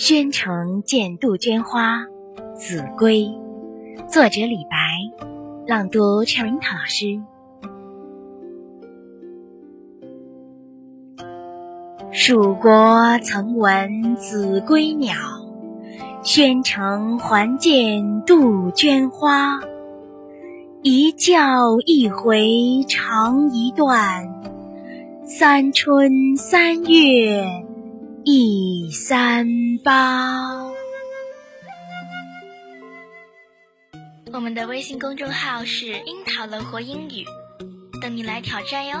宣城见杜鹃花，子规。作者李白，朗读 c h e r i n t a 老师。蜀国曾闻子规鸟，宣城还见杜鹃花。一叫一回长一段，三春三月一三八。我们的微信公众号是“樱桃乐活英语”，等你来挑战哟。